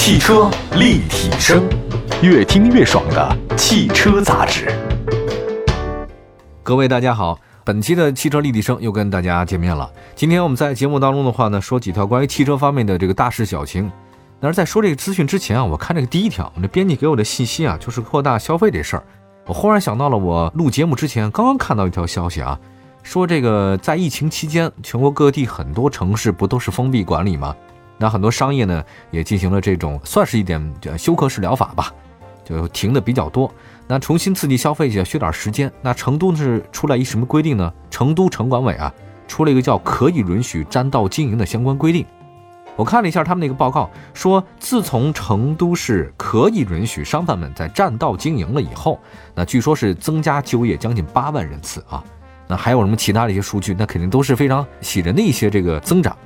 汽车立体声，越听越爽的汽车杂志。各位大家好，本期的汽车立体声又跟大家见面了。今天我们在节目当中的话呢，说几条关于汽车方面的这个大事小情。但是在说这个资讯之前啊，我看这个第一条，我这编辑给我的信息啊，就是扩大消费这事儿。我忽然想到了，我录节目之前刚刚看到一条消息啊，说这个在疫情期间，全国各地很多城市不都是封闭管理吗？那很多商业呢也进行了这种算是一点休克式疗法吧，就停的比较多。那重新刺激消费者需要点时间。那成都是出来一什么规定呢？成都城管委啊出了一个叫可以允许占道经营的相关规定。我看了一下他们那个报告，说自从成都市可以允许商贩们在占道经营了以后，那据说是增加就业将近八万人次啊。那还有什么其他的一些数据？那肯定都是非常喜人的一些这个增长。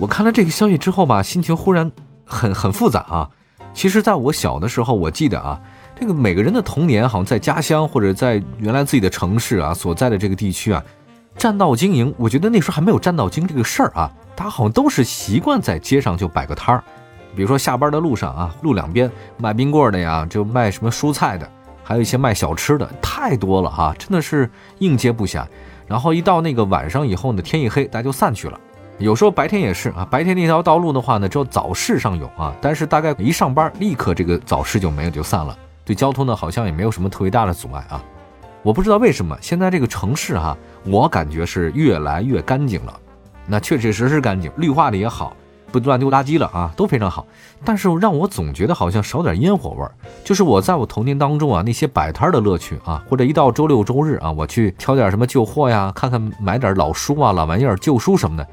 我看了这个消息之后吧，心情忽然很很复杂啊。其实，在我小的时候，我记得啊，这个每个人的童年好像在家乡或者在原来自己的城市啊所在的这个地区啊，占道经营，我觉得那时候还没有占道经这个事儿啊。大家好像都是习惯在街上就摆个摊儿，比如说下班的路上啊，路两边卖冰棍的呀，就卖什么蔬菜的，还有一些卖小吃的，太多了哈，真的是应接不暇。然后一到那个晚上以后呢，天一黑，大家就散去了。有时候白天也是啊，白天那条道路的话呢，只有早市上有啊，但是大概一上班，立刻这个早市就没有，就散了。对交通呢，好像也没有什么特别大的阻碍啊。我不知道为什么现在这个城市哈，我感觉是越来越干净了。那确确实实干净，绿化的也好，不乱丢垃圾了啊，都非常好。但是让我总觉得好像少点烟火味儿。就是我在我童年当中啊，那些摆摊的乐趣啊，或者一到周六周日啊，我去挑点什么旧货呀，看看买点老书啊、老玩意儿、旧书什么的，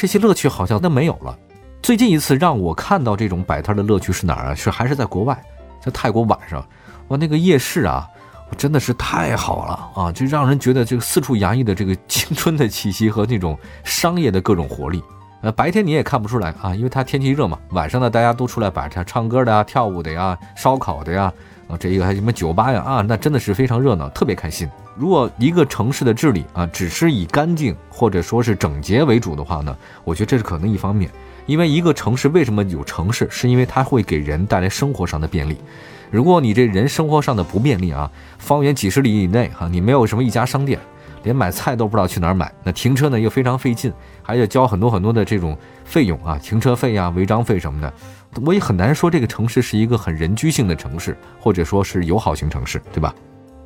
这些乐趣好像都没有了。最近一次让我看到这种摆摊的乐趣是哪儿啊？是还是在国外，在泰国晚上，哇，那个夜市啊。真的是太好了啊！就让人觉得这个四处洋溢的这个青春的气息和那种商业的各种活力。呃，白天你也看不出来啊，因为它天气热嘛。晚上呢，大家都出来摆摊，唱歌的呀、跳舞的呀、烧烤的呀，啊，这一个还什么酒吧呀啊，那真的是非常热闹，特别开心。如果一个城市的治理啊，只是以干净或者说是整洁为主的话呢，我觉得这是可能一方面。因为一个城市为什么有城市，是因为它会给人带来生活上的便利。如果你这人生活上的不便利啊，方圆几十里以内哈，你没有什么一家商店，连买菜都不知道去哪儿买，那停车呢又非常费劲，还要交很多很多的这种费用啊，停车费呀、违章费什么的，我也很难说这个城市是一个很人居性的城市，或者说是友好型城市，对吧？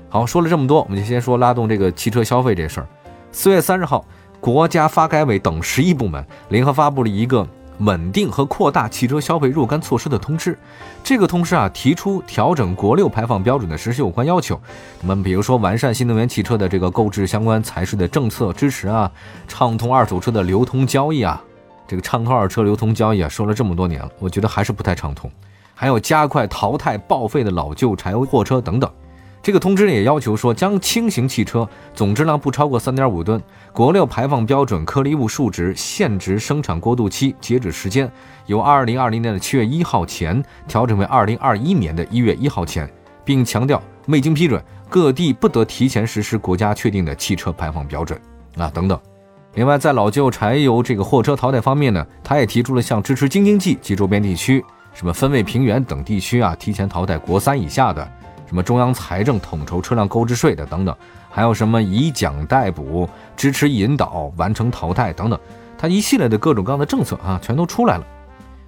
好，说了这么多，我们就先说拉动这个汽车消费这事儿。四月三十号，国家发改委等十一部门联合发布了一个。稳定和扩大汽车消费若干措施的通知，这个通知啊提出调整国六排放标准的实施有关要求。那么，比如说完善新能源汽车的这个购置相关财税的政策支持啊，畅通二手车的流通交易啊，这个畅通二手车流通交易啊，说了这么多年了，我觉得还是不太畅通。还有加快淘汰报废的老旧柴油货车等等。这个通知也要求说，将轻型汽车总质量不超过三点五吨，国六排放标准颗粒物数值限值生产过渡期截止时间由二零二零年的七月一号前调整为二零二一年的一月一号前，并强调未经批准，各地不得提前实施国家确定的汽车排放标准啊等等。另外，在老旧柴油这个货车淘汰方面呢，他也提出了像支持京津冀及周边地区、什么分位平原等地区啊，提前淘汰国三以下的。什么中央财政统筹车辆购置税的等等，还有什么以奖代补、支持引导、完成淘汰等等，它一系列的各种各样的政策啊，全都出来了。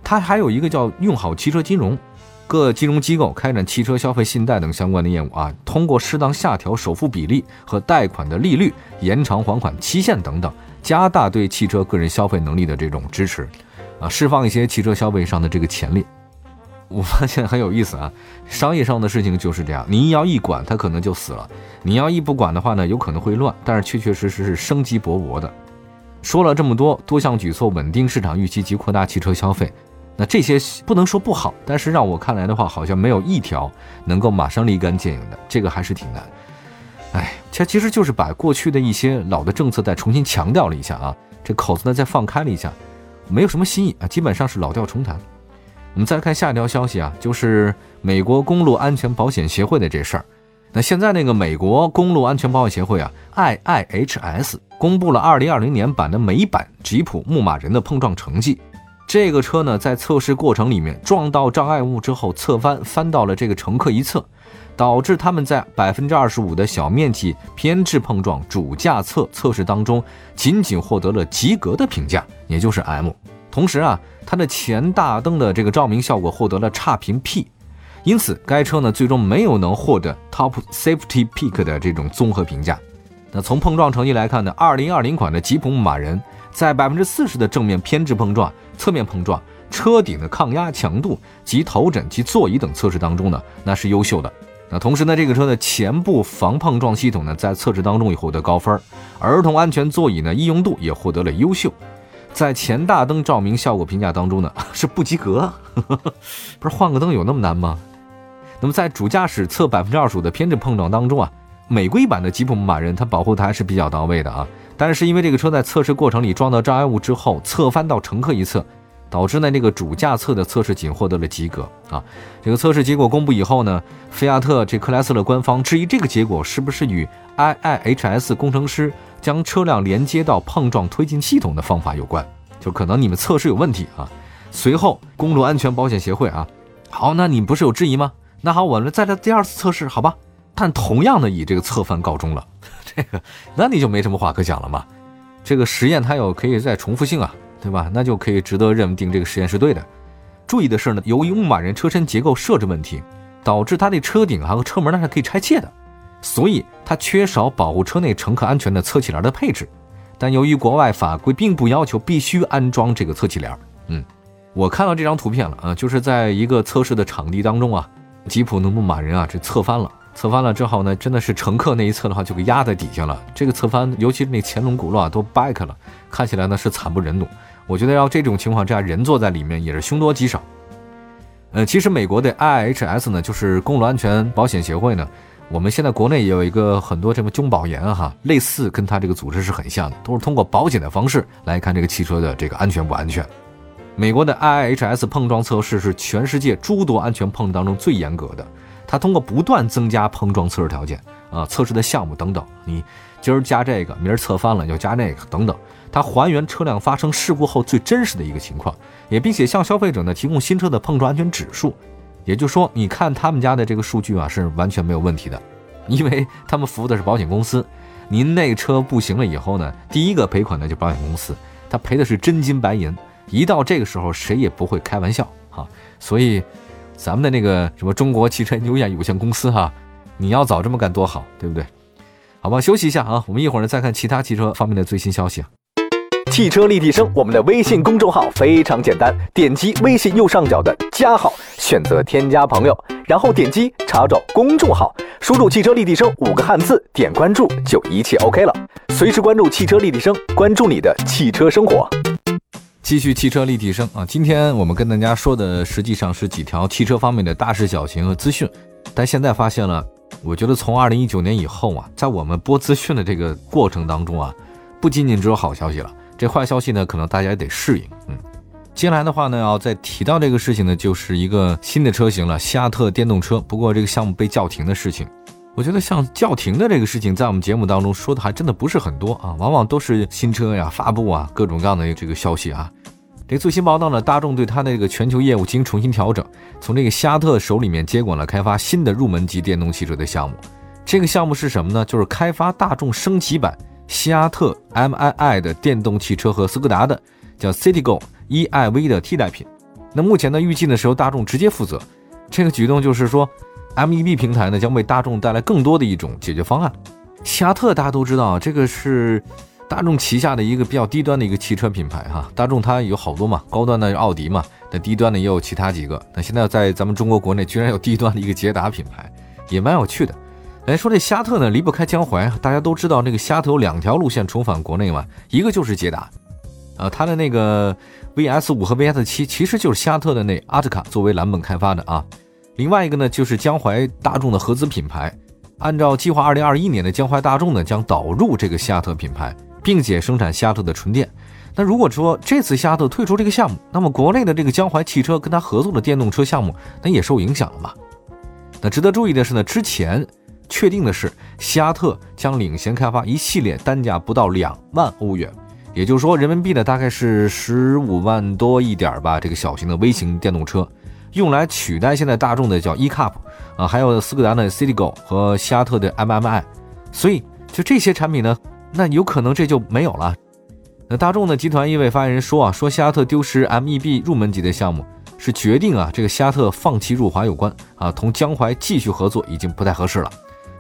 它还有一个叫用好汽车金融，各金融机构开展汽车消费信贷等相关的业务啊，通过适当下调首付比例和贷款的利率、延长还款期限等等，加大对汽车个人消费能力的这种支持，啊，释放一些汽车消费上的这个潜力。我发现很有意思啊，商业上的事情就是这样，你要一管它可能就死了，你要一不管的话呢，有可能会乱，但是确确实实是生机勃勃的。说了这么多，多项举措稳定市场预期及扩大汽车消费，那这些不能说不好，但是让我看来的话，好像没有一条能够马上立竿见影的，这个还是挺难。哎，它其实就是把过去的一些老的政策再重新强调了一下啊，这口子呢再放开了一下，没有什么新意啊，基本上是老调重弹。我们再看下一条消息啊，就是美国公路安全保险协会的这事儿。那现在那个美国公路安全保险协会啊，IIHS 公布了2020年版的美版吉普牧马人的碰撞成绩。这个车呢在测试过程里面撞到障碍物之后侧翻，翻到了这个乘客一侧，导致他们在百分之二十五的小面积偏置碰撞主驾侧测试当中，仅仅获得了及格的评价，也就是 M。同时啊，它的前大灯的这个照明效果获得了差评 P，因此该车呢最终没有能获得 Top Safety Peak 的这种综合评价。那从碰撞成绩来看呢，二零二零款的吉普牧马人在百分之四十的正面偏置碰撞、侧面碰撞、车顶的抗压强度及头枕及座椅等测试当中呢，那是优秀的。那同时呢，这个车的前部防碰撞系统呢，在测试当中也获得高分，儿童安全座椅呢，易用度也获得了优秀。在前大灯照明效果评价当中呢，是不及格。不是换个灯有那么难吗？那么在主驾驶侧百分之二十五的偏置碰撞当中啊，美规版的吉普牧马人它保护的还是比较到位的啊。但是因为这个车在测试过程里撞到障碍物之后侧翻到乘客一侧，导致呢这个主驾侧的测试仅获得了及格啊。这个测试结果公布以后呢，菲亚特这克莱斯勒官方质疑这个结果是不是与 IIHS 工程师。将车辆连接到碰撞推进系统的方法有关，就可能你们测试有问题啊。随后，公路安全保险协会啊，好，那你不是有质疑吗？那好，我们再来第二次测试，好吧？但同样的以这个侧翻告终了，这个那你就没什么话可讲了嘛。这个实验它有可以再重复性啊，对吧？那就可以值得认定这个实验是对的。注意的是呢，由于牧马人车身结构设置问题，导致它的车顶啊和车门呢是可以拆卸的。所以它缺少保护车内乘客安全的侧气帘的配置，但由于国外法规并不要求必须安装这个侧气帘，嗯，我看到这张图片了啊，就是在一个测试的场地当中啊，吉普的牧马人啊这侧翻了，侧翻了之后呢，真的是乘客那一侧的话就给压在底下了，这个侧翻尤其是那前轮轱辘啊都掰开了，看起来呢是惨不忍睹。我觉得要这种情况这样人坐在里面也是凶多吉少。呃，其实美国的 IHS 呢，就是公路安全保险协会呢。我们现在国内也有一个很多这么中保研哈，类似跟它这个组织是很像的，都是通过保险的方式来看这个汽车的这个安全不安全。美国的 IIHS 碰撞测试是全世界诸多安全碰撞当中最严格的，它通过不断增加碰撞测试条件啊、测试的项目等等，你今儿加这个，明儿侧翻了又加那个等等，它还原车辆发生事故后最真实的一个情况，也并且向消费者呢提供新车的碰撞安全指数。也就是说，你看他们家的这个数据啊，是完全没有问题的，因为他们服务的是保险公司。您那车不行了以后呢，第一个赔款的就保险公司，他赔的是真金白银。一到这个时候，谁也不会开玩笑哈。所以，咱们的那个什么中国汽车研究院有限公司哈，你要早这么干多好，对不对？好吧，休息一下啊，我们一会儿呢再看其他汽车方面的最新消息。汽车立体声，我们的微信公众号非常简单，点击微信右上角的加号，选择添加朋友，然后点击查找公众号，输入“汽车立体声”五个汉字，点关注就一切 OK 了。随时关注汽车立体声，关注你的汽车生活。继 续汽车立体声啊，今天我们跟大家说的实际上是几条汽车方面的大事小情和资讯，但现在发现了，我觉得从二零一九年以后啊，在我们播资讯的这个过程当中啊，不仅仅只有好消息了。这坏消息呢，可能大家也得适应。嗯，接下来的话呢，要再提到这个事情呢，就是一个新的车型了——西亚特电动车。不过这个项目被叫停的事情，我觉得像叫停的这个事情，在我们节目当中说的还真的不是很多啊，往往都是新车呀发布啊，各种各样的这个消息啊。这最新报道呢，大众对它的这个全球业务进行重新调整，从这个西亚特手里面接管了开发新的入门级电动汽车的项目。这个项目是什么呢？就是开发大众升级版。西亚特 MII 的电动汽车和斯柯达的叫 Citigo eIV 的替代品。那目前呢，预计呢是由大众直接负责。这个举动就是说，MEB 平台呢将为大众带来更多的一种解决方案。西亚特大家都知道，这个是大众旗下的一个比较低端的一个汽车品牌哈。大众它有好多嘛，高端的奥迪嘛，那低端的也有其他几个。那现在在咱们中国国内居然有低端的一个捷达品牌，也蛮有趣的。来说这夏特呢，离不开江淮。大家都知道，那个夏特有两条路线重返国内嘛，一个就是捷达，啊，它的那个 VS 五和 VS 七其实就是夏特的那阿特卡作为蓝本开发的啊。另外一个呢，就是江淮大众的合资品牌，按照计划，二零二一年的江淮大众呢将导入这个夏特品牌，并且生产夏特的纯电。那如果说这次夏特退出这个项目，那么国内的这个江淮汽车跟他合作的电动车项目，那也受影响了嘛？那值得注意的是呢，之前。确定的是，西亚特将领先开发一系列单价不到两万欧元，也就是说人民币呢大概是十五万多一点吧。这个小型的微型电动车，用来取代现在大众的叫 eCup 啊，还有斯柯达的 Citigo 和西亚特的 MMI。所以就这些产品呢，那有可能这就没有了。那大众的集团一位发言人说啊，说西亚特丢失 MEB 入门级的项目。是决定啊，这个西亚特放弃入华有关啊，同江淮继续合作已经不太合适了，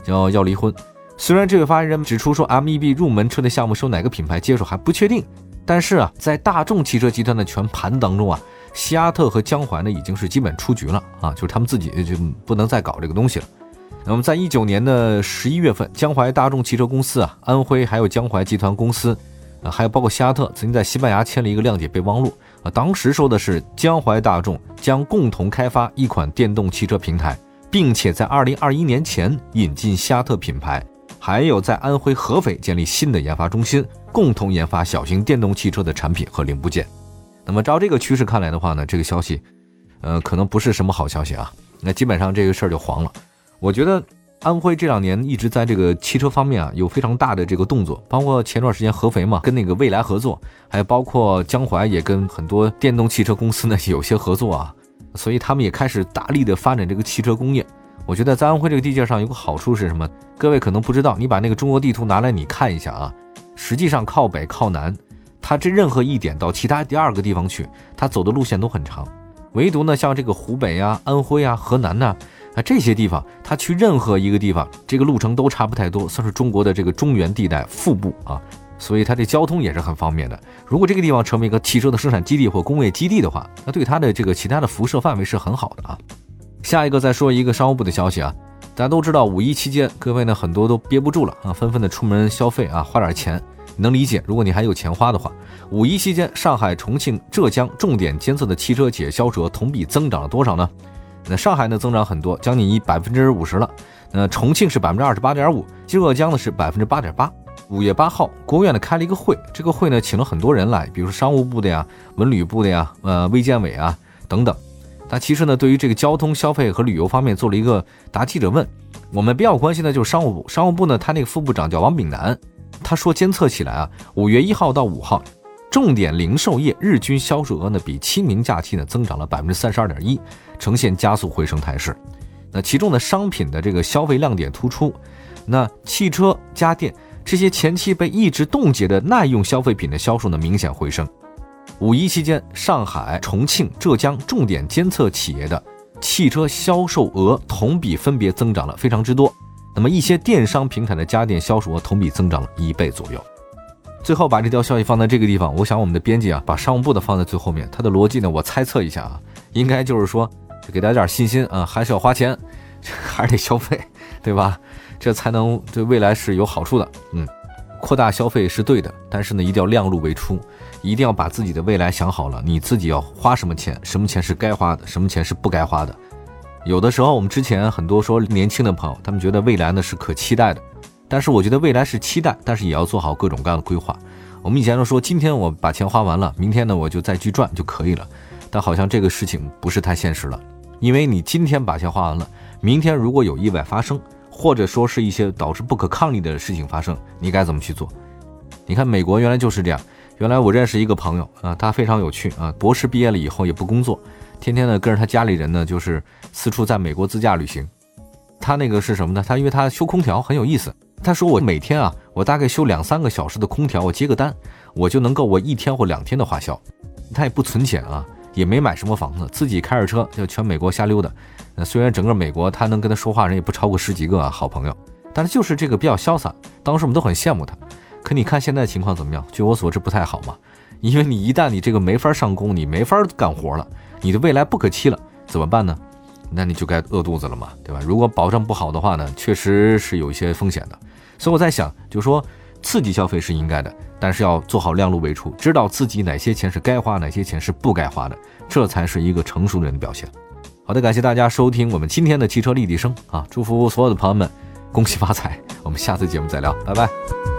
要要离婚。虽然这位发言人指出说，MEB 入门车的项目受哪个品牌接手还不确定，但是啊，在大众汽车集团的全盘当中啊，西亚特和江淮呢已经是基本出局了啊，就是他们自己就不能再搞这个东西了。那么在一九年的十一月份，江淮大众汽车公司啊，安徽还有江淮集团公司。啊，还有包括西亚特曾经在西班牙签了一个谅解备忘录啊，当时说的是江淮大众将共同开发一款电动汽车平台，并且在二零二一年前引进西亚特品牌，还有在安徽合肥建立新的研发中心，共同研发小型电动汽车的产品和零部件。那么照这个趋势看来的话呢，这个消息，呃，可能不是什么好消息啊。那基本上这个事儿就黄了。我觉得。安徽这两年一直在这个汽车方面啊有非常大的这个动作，包括前段时间合肥嘛跟那个蔚来合作，还有包括江淮也跟很多电动汽车公司呢有些合作啊，所以他们也开始大力的发展这个汽车工业。我觉得在安徽这个地界上有个好处是什么？各位可能不知道，你把那个中国地图拿来你看一下啊，实际上靠北靠南，它这任何一点到其他第二个地方去，它走的路线都很长，唯独呢像这个湖北啊、安徽啊、河南呢。那这些地方，他去任何一个地方，这个路程都差不太多，算是中国的这个中原地带腹部啊，所以它这交通也是很方便的。如果这个地方成为一个汽车的生产基地或工业基地的话，那对它的这个其他的辐射范围是很好的啊。下一个再说一个商务部的消息啊，大家都知道五一期间，各位呢很多都憋不住了啊，纷纷的出门消费啊，花点钱，能理解。如果你还有钱花的话，五一期间，上海、重庆、浙江重点监测的汽车企业销售额同比增长了多少呢？那上海呢增长很多，将近一百分之五十了。那重庆是百分之二十八点五，浙江呢是百分之八点八。五月八号，国务院呢开了一个会，这个会呢请了很多人来，比如说商务部的呀、文旅部的呀、呃卫健委啊等等。那其实呢，对于这个交通、消费和旅游方面做了一个答记者问。我们比较关心的就是商务部，商务部呢他那个副部长叫王炳南，他说监测起来啊，五月一号到五号。重点零售业日均销售额呢，比清明假期呢增长了百分之三十二点一，呈现加速回升态势。那其中的商品的这个消费亮点突出，那汽车、家电这些前期被一直冻结的耐用消费品的销售呢明显回升。五一期间，上海、重庆、浙江重点监测企业的汽车销售额同比分别增长了非常之多。那么一些电商平台的家电销售额同比增长了一倍左右。最后把这条消息放在这个地方，我想我们的编辑啊，把商务部的放在最后面，他的逻辑呢，我猜测一下啊，应该就是说，给大家点信心啊，还是要花钱，还是得消费，对吧？这才能对未来是有好处的。嗯，扩大消费是对的，但是呢，一定要量入为出，一定要把自己的未来想好了，你自己要花什么钱，什么钱是该花的，什么钱是不该花的。有的时候我们之前很多说年轻的朋友，他们觉得未来呢是可期待的。但是我觉得未来是期待，但是也要做好各种各样的规划。我们以前都说，今天我把钱花完了，明天呢我就再去赚就可以了。但好像这个事情不是太现实了，因为你今天把钱花完了，明天如果有意外发生，或者说是一些导致不可抗力的事情发生，你该怎么去做？你看美国原来就是这样。原来我认识一个朋友啊，他非常有趣啊，博士毕业了以后也不工作，天天呢跟着他家里人呢就是四处在美国自驾旅行。他那个是什么呢？他因为他修空调很有意思。他说：“我每天啊，我大概修两三个小时的空调，我接个单，我就能够我一天或两天的花销。他也不存钱啊，也没买什么房子，自己开着车就全美国瞎溜达。那虽然整个美国他能跟他说话人也不超过十几个啊，好朋友，但是就是这个比较潇洒。当时我们都很羡慕他。可你看现在情况怎么样？据我所知不太好嘛，因为你一旦你这个没法上工，你没法干活了，你的未来不可期了，怎么办呢？那你就该饿肚子了嘛，对吧？如果保障不好的话呢，确实是有一些风险的。”所以我在想，就是说刺激消费是应该的，但是要做好量入为出，知道自己哪些钱是该花，哪些钱是不该花的，这才是一个成熟人的表现。好的，感谢大家收听我们今天的汽车立体声啊！祝福所有的朋友们，恭喜发财！我们下次节目再聊，拜拜。